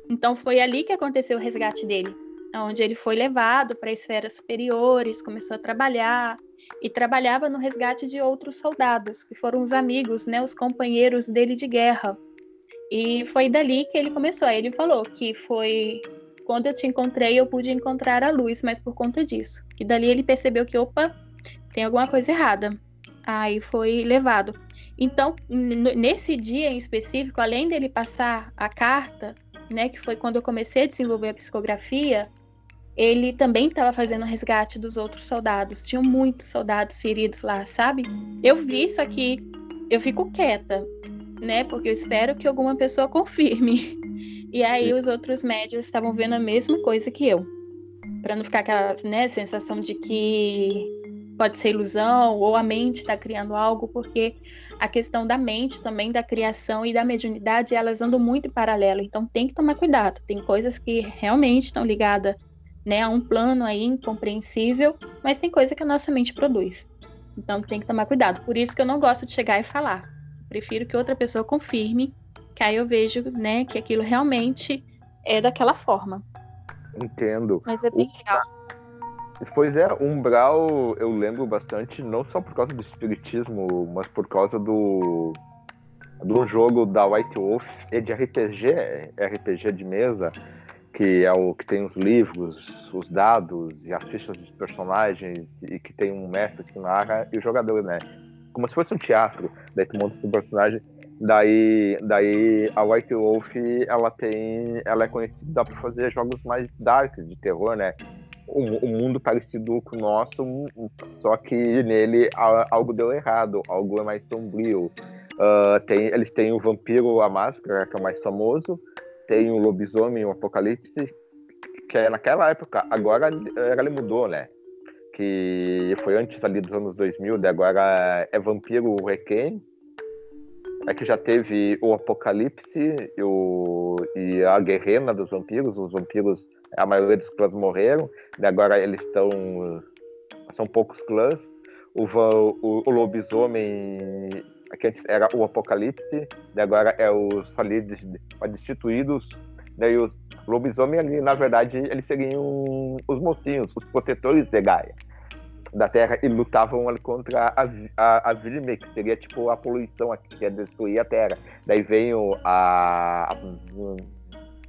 Então foi ali que aconteceu o resgate dele, onde ele foi levado para esferas superiores, começou a trabalhar e trabalhava no resgate de outros soldados, que foram os amigos, né, os companheiros dele de guerra. E foi dali que ele começou. Aí ele falou que foi quando eu te encontrei, eu pude encontrar a luz, mas por conta disso. E dali ele percebeu que, opa, tem alguma coisa errada. Aí foi levado. Então, nesse dia em específico, além dele passar a carta, né, que foi quando eu comecei a desenvolver a psicografia, ele também estava fazendo resgate dos outros soldados. Tinham muitos soldados feridos lá, sabe? Eu vi isso aqui, eu fico quieta, né? Porque eu espero que alguma pessoa confirme. E aí os outros médios estavam vendo a mesma coisa que eu. Para não ficar aquela né, sensação de que pode ser ilusão ou a mente está criando algo, porque a questão da mente também, da criação e da mediunidade, elas andam muito em paralelo. Então tem que tomar cuidado. Tem coisas que realmente estão ligadas né, a um plano aí incompreensível, mas tem coisa que a nossa mente produz. Então tem que tomar cuidado. Por isso que eu não gosto de chegar e falar. Prefiro que outra pessoa confirme, que aí eu vejo né, que aquilo realmente é daquela forma. Entendo. Mas é bem legal. Pois é, Umbral eu lembro bastante, não só por causa do espiritismo, mas por causa do do jogo da White Wolf e de RPG, RPG de mesa, que é o que tem os livros, os dados e as fichas dos personagens e que tem um mestre que narra e o jogador, né? Como se fosse um teatro, daí tu monta o personagem, daí, daí a White Wolf ela tem, ela é conhecida por fazer jogos mais dark de terror, né? um, um mundo parecido com o nosso, um- um- só que nele a- algo deu errado, algo é mais sombrio. Ah, tem, eles têm o Vampiro, a Máscara, que é o mais famoso, tem o Lobisomem, o Apocalipse, que é naquela época, agora ele mudou, né? Que foi antes ali dos anos 2000, daí agora é Vampiro Requiem, é que já teve o Apocalipse e, o, e a Guerrena dos Vampiros, os vampiros, a maioria dos clãs morreram, agora eles estão. São poucos clãs. O, o, o lobisomem, que antes era o Apocalipse, e agora é os falidos destituídos. Daí os lobisomem ali, na verdade, eles seriam os mocinhos, os protetores de Gaia da Terra e lutavam ali contra a, a, a Vilme, que seria tipo a poluição aqui, que ia destruir a Terra. Daí veio a, a-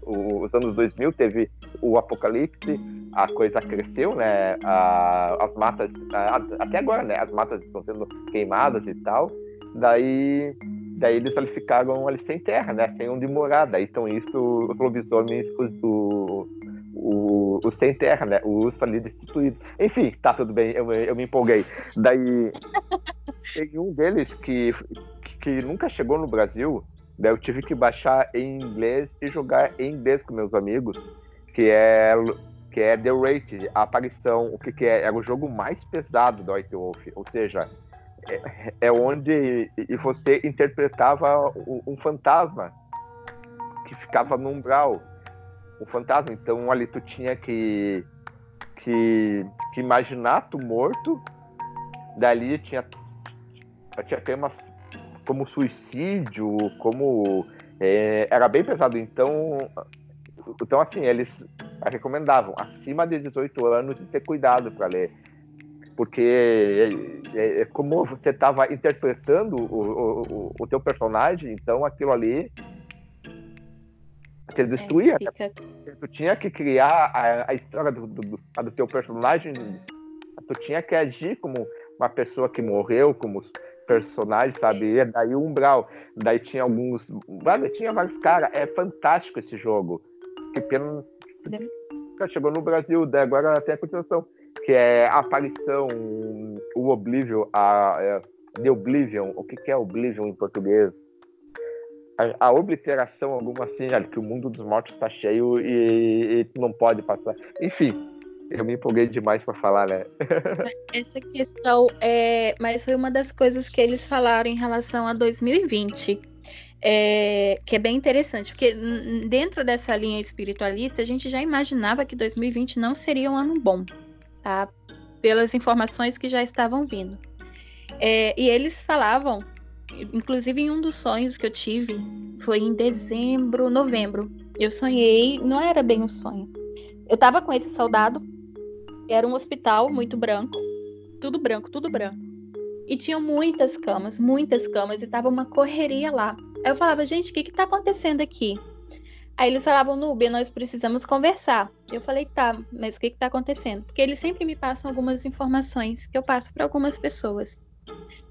os anos 2000, teve o apocalipse, a coisa cresceu, né? A- as matas, a- até agora, né? As matas estão sendo queimadas e tal. Daí, daí eles ali ficaram ali sem terra, né? Sem onde morar. Daí então isso, os lobisomens, os, o, o, os sem terra, né? Os ali destituídos. Enfim, tá tudo bem, eu, eu me empolguei. Daí tem um deles que, que, nunca chegou no Brasil, daí eu tive que baixar em inglês e jogar em inglês com meus amigos, que é que é The Rated, a aparição, o que, que é? Era o jogo mais pesado do White Wolf, ou seja, é, é onde e você interpretava um fantasma que ficava no umbral, um fantasma, então ali tu tinha que que, que imaginar tu morto, dali tinha tinha temas como suicídio, como é, era bem pesado, então então assim eles recomendavam acima de 18 anos de ter cuidado para ler. Porque é, é, é como você estava interpretando o, o, o teu personagem, então aquilo ali você destruía. É, fica... Tu tinha que criar a, a história do, do, do, teu personagem, tu tinha que agir como uma pessoa que morreu, como personagens, sabe? E daí o Umbral, daí tinha alguns. Mano, tinha vários caras. É fantástico esse jogo. Que pena. Chegou no Brasil, daí agora tem a continuação que é a aparição, o Oblivion, a, a é, The Oblivion, o que, que é Oblivion em português? A, a obliteração, alguma assim, que o mundo dos mortos está cheio e, e não pode passar. Enfim, eu me empolguei demais para falar, né? Essa questão é. Mas foi uma das coisas que eles falaram em relação a 2020. É, que é bem interessante, porque dentro dessa linha espiritualista, a gente já imaginava que 2020 não seria um ano bom tá? Pelas informações que já estavam vindo. É, e eles falavam, inclusive em um dos sonhos que eu tive, foi em dezembro, novembro. Eu sonhei, não era bem um sonho. Eu tava com esse soldado, era um hospital muito branco, tudo branco, tudo branco. E tinham muitas camas, muitas camas, e tava uma correria lá. Aí eu falava, gente, o que que tá acontecendo aqui? Aí eles falavam, Nubia, nós precisamos conversar. Eu falei, tá, mas o que está acontecendo? Porque eles sempre me passam algumas informações que eu passo para algumas pessoas.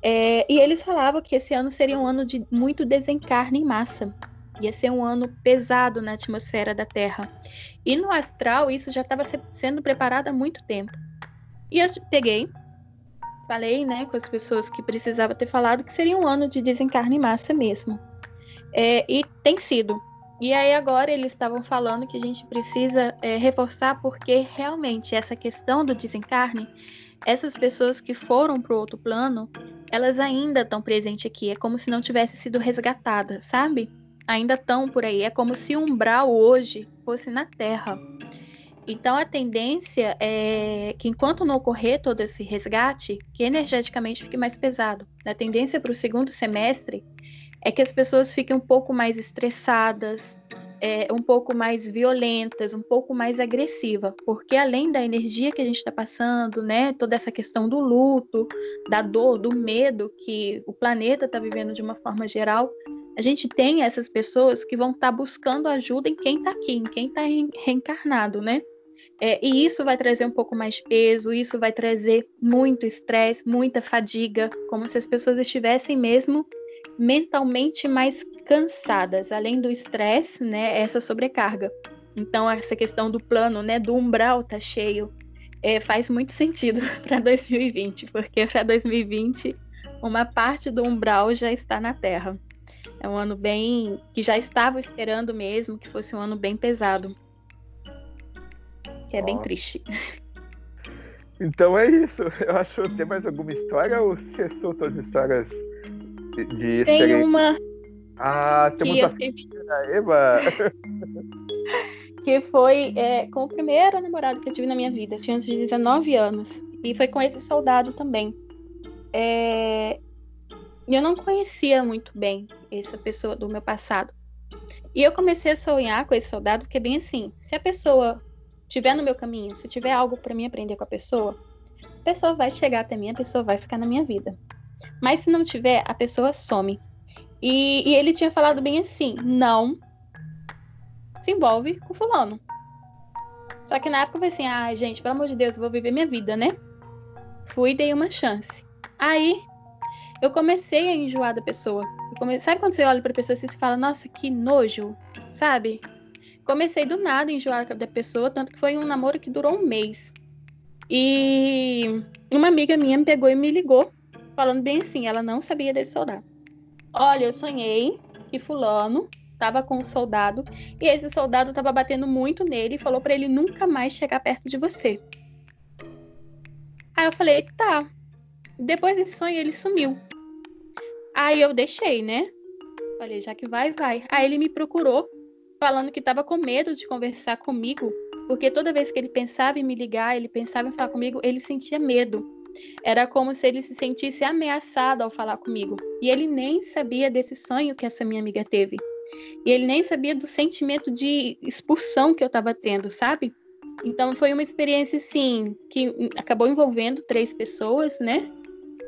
É, e eles falavam que esse ano seria um ano de muito desencarne em massa. Ia ser um ano pesado na atmosfera da Terra. E no astral, isso já estava sendo preparado há muito tempo. E eu peguei, falei né, com as pessoas que precisava ter falado que seria um ano de desencarne em massa mesmo. É, e tem sido. E aí agora eles estavam falando que a gente precisa é, reforçar porque realmente essa questão do desencarne, essas pessoas que foram para o outro plano, elas ainda estão presentes aqui. É como se não tivesse sido resgatada, sabe? Ainda estão por aí. É como se o umbral hoje fosse na Terra. Então a tendência é que enquanto não ocorrer todo esse resgate, que energeticamente fique mais pesado. A tendência para o segundo semestre é que as pessoas fiquem um pouco mais estressadas, é, um pouco mais violentas, um pouco mais agressiva, porque além da energia que a gente está passando, né, toda essa questão do luto, da dor, do medo que o planeta está vivendo de uma forma geral, a gente tem essas pessoas que vão estar tá buscando ajuda em quem está aqui, em quem está reencarnado, né? É, e isso vai trazer um pouco mais de peso, isso vai trazer muito estresse, muita fadiga, como se as pessoas estivessem mesmo mentalmente mais cansadas, além do estresse, né, essa sobrecarga. Então essa questão do plano, né, do umbral tá cheio, é, faz muito sentido para 2020, porque para 2020 uma parte do umbral já está na Terra. É um ano bem que já estava esperando mesmo que fosse um ano bem pesado, que é bem triste. Então é isso. Eu acho que tem mais alguma história ou você soltou as histórias de Tem uma. Ah, temos a fiquei... Eva. que foi é, com o primeiro namorado que eu tive na minha vida. Eu tinha uns 19 anos. E foi com esse soldado também. É... Eu não conhecia muito bem essa pessoa do meu passado. E eu comecei a sonhar com esse soldado, porque é bem assim: se a pessoa estiver no meu caminho, se tiver algo para mim aprender com a pessoa, a pessoa vai chegar até mim, a pessoa vai ficar na minha vida. Mas se não tiver, a pessoa some. E, e ele tinha falado bem assim: não se envolve com fulano. Só que na época eu falei assim: ah, gente, pelo amor de Deus, eu vou viver minha vida, né? Fui e dei uma chance. Aí eu comecei a enjoar da pessoa. Sabe quando você olha pra pessoa assim e fala, nossa, que nojo, sabe? Comecei do nada a enjoar da pessoa, tanto que foi um namoro que durou um mês. E uma amiga minha me pegou e me ligou falando bem assim, ela não sabia desse soldado. Olha, eu sonhei que fulano estava com um soldado e esse soldado estava batendo muito nele e falou para ele nunca mais chegar perto de você. Aí eu falei, tá. Depois desse sonho ele sumiu. Aí eu deixei, né? Falei, já que vai, vai. Aí ele me procurou falando que estava com medo de conversar comigo, porque toda vez que ele pensava em me ligar, ele pensava em falar comigo, ele sentia medo. Era como se ele se sentisse ameaçado ao falar comigo. E ele nem sabia desse sonho que essa minha amiga teve. E ele nem sabia do sentimento de expulsão que eu estava tendo, sabe? Então foi uma experiência, sim, que acabou envolvendo três pessoas, né?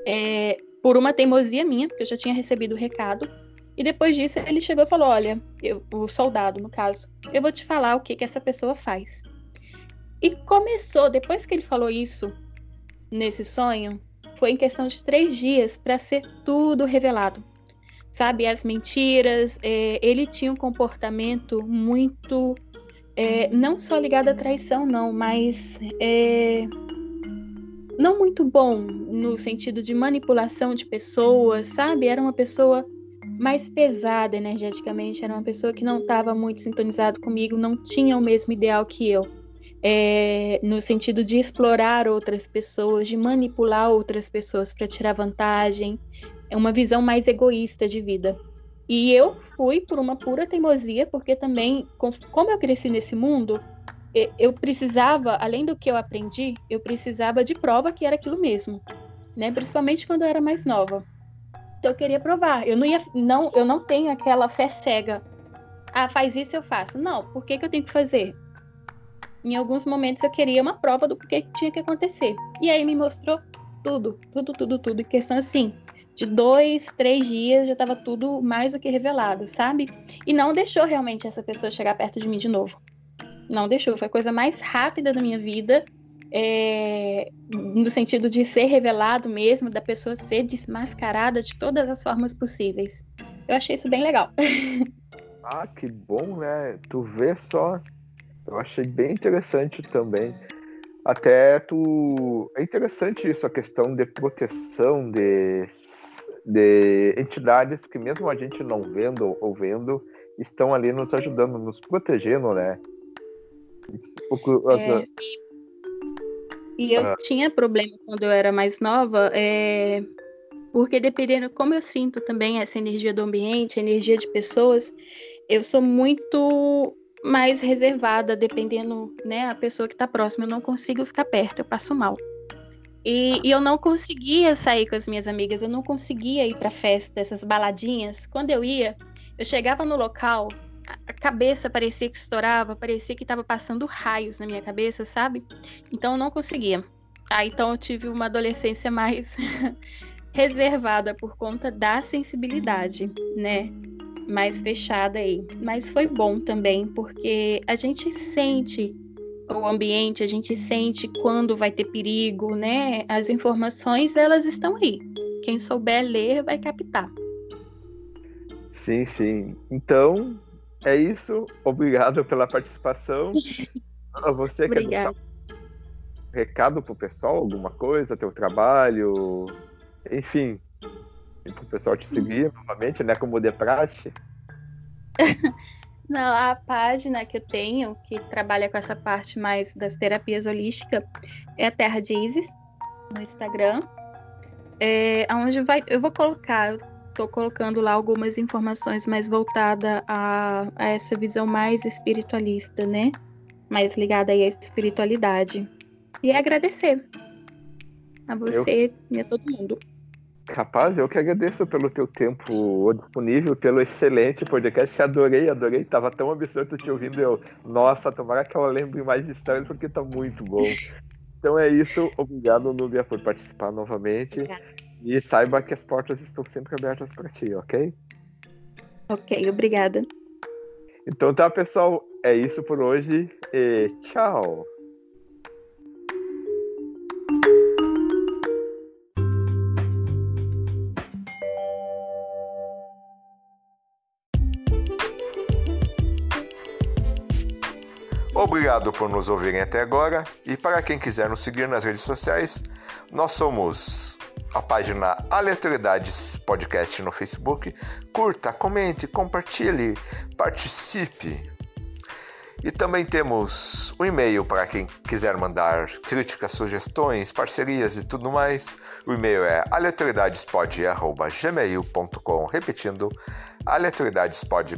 É, por uma teimosia minha, porque eu já tinha recebido o recado. E depois disso ele chegou e falou: Olha, eu, o soldado, no caso, eu vou te falar o que, que essa pessoa faz. E começou, depois que ele falou isso, nesse sonho, foi em questão de três dias para ser tudo revelado. Sabe, as mentiras, é, ele tinha um comportamento muito é, não só ligado à traição, não, mas é, não muito bom no sentido de manipulação de pessoas, sabe? Era uma pessoa mais pesada energeticamente, era uma pessoa que não estava muito sintonizado comigo, não tinha o mesmo ideal que eu. É, no sentido de explorar outras pessoas, de manipular outras pessoas para tirar vantagem, é uma visão mais egoísta de vida. E eu fui por uma pura teimosia, porque também, como eu cresci nesse mundo, eu precisava, além do que eu aprendi, eu precisava de prova que era aquilo mesmo, né? Principalmente quando eu era mais nova. Então eu queria provar. Eu não ia, não, eu não tenho aquela fé cega. Ah, faz isso eu faço. Não, por que, que eu tenho que fazer? Em alguns momentos eu queria uma prova do porquê que tinha que acontecer. E aí me mostrou tudo, tudo, tudo, tudo. Em questão assim, de dois, três dias já estava tudo mais do que revelado, sabe? E não deixou realmente essa pessoa chegar perto de mim de novo. Não deixou. Foi a coisa mais rápida da minha vida, é, no sentido de ser revelado mesmo, da pessoa ser desmascarada de todas as formas possíveis. Eu achei isso bem legal. Ah, que bom, né? Tu vê só. Eu achei bem interessante também. Até tu. É interessante isso, a questão de proteção, de de entidades que mesmo a gente não vendo ou vendo, estão ali nos ajudando, nos protegendo, né? É, e eu ah. tinha problema quando eu era mais nova, é, porque dependendo como eu sinto também essa energia do ambiente, a energia de pessoas, eu sou muito mais reservada, dependendo, né, a pessoa que está próxima, eu não consigo ficar perto, eu passo mal. E, e, eu não conseguia sair com as minhas amigas, eu não conseguia ir para festa, essas baladinhas. Quando eu ia, eu chegava no local, a cabeça parecia que estourava, parecia que estava passando raios na minha cabeça, sabe? Então eu não conseguia. Ah, então eu tive uma adolescência mais reservada por conta da sensibilidade, né? Mais fechada aí. Mas foi bom também, porque a gente sente o ambiente, a gente sente quando vai ter perigo, né? As informações, elas estão aí. Quem souber ler vai captar. Sim, sim. Então, é isso. Obrigado pela participação. Você quer deixar um recado pro pessoal, alguma coisa, teu trabalho, enfim, o pessoal te seguir novamente, né, como de praxe. Não, a página que eu tenho, que trabalha com essa parte mais das terapias holísticas, é a Terra de Isis, no Instagram. É, onde vai, eu vou colocar, tô colocando lá algumas informações mais voltadas a, a essa visão mais espiritualista, né? Mais ligada aí à espiritualidade. E agradecer a você eu... e a todo mundo. Rapaz, eu que agradeço pelo teu tempo disponível, pelo excelente podcast. Adorei, adorei. Tava tão absurdo te ouvindo. Eu, nossa, tomara que ela lembre mais de histórias, porque tá muito bom. Então é isso. Obrigado, Nubia, por participar novamente. Obrigada. E saiba que as portas estão sempre abertas para ti, ok? Ok, obrigada. Então tá, pessoal. É isso por hoje. E tchau. Obrigado por nos ouvirem até agora e para quem quiser nos seguir nas redes sociais, nós somos a página Aleatoriedades Podcast no Facebook. Curta, comente, compartilhe, participe. E também temos um e-mail para quem quiser mandar críticas, sugestões, parcerias e tudo mais. O e-mail é aleatoriedadespod.gmail.com Repetindo, aleatoriedadespod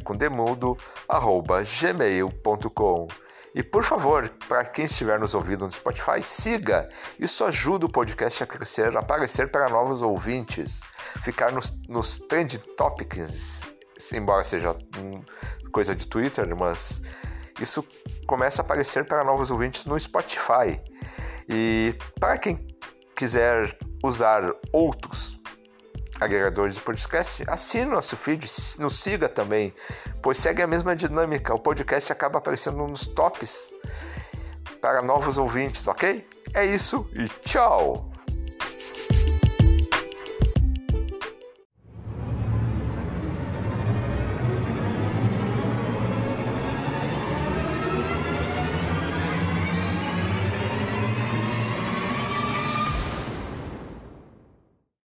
e por favor, para quem estiver nos ouvindo no Spotify, siga. Isso ajuda o podcast a crescer, a aparecer para novos ouvintes, ficar nos, nos trend topics, embora seja coisa de Twitter, mas isso começa a aparecer para novos ouvintes no Spotify. E para quem quiser usar outros agregadores de podcast, assine nosso feed, nos siga também, pois segue a mesma dinâmica. O podcast acaba aparecendo nos tops para novos ouvintes, ok? É isso e tchau!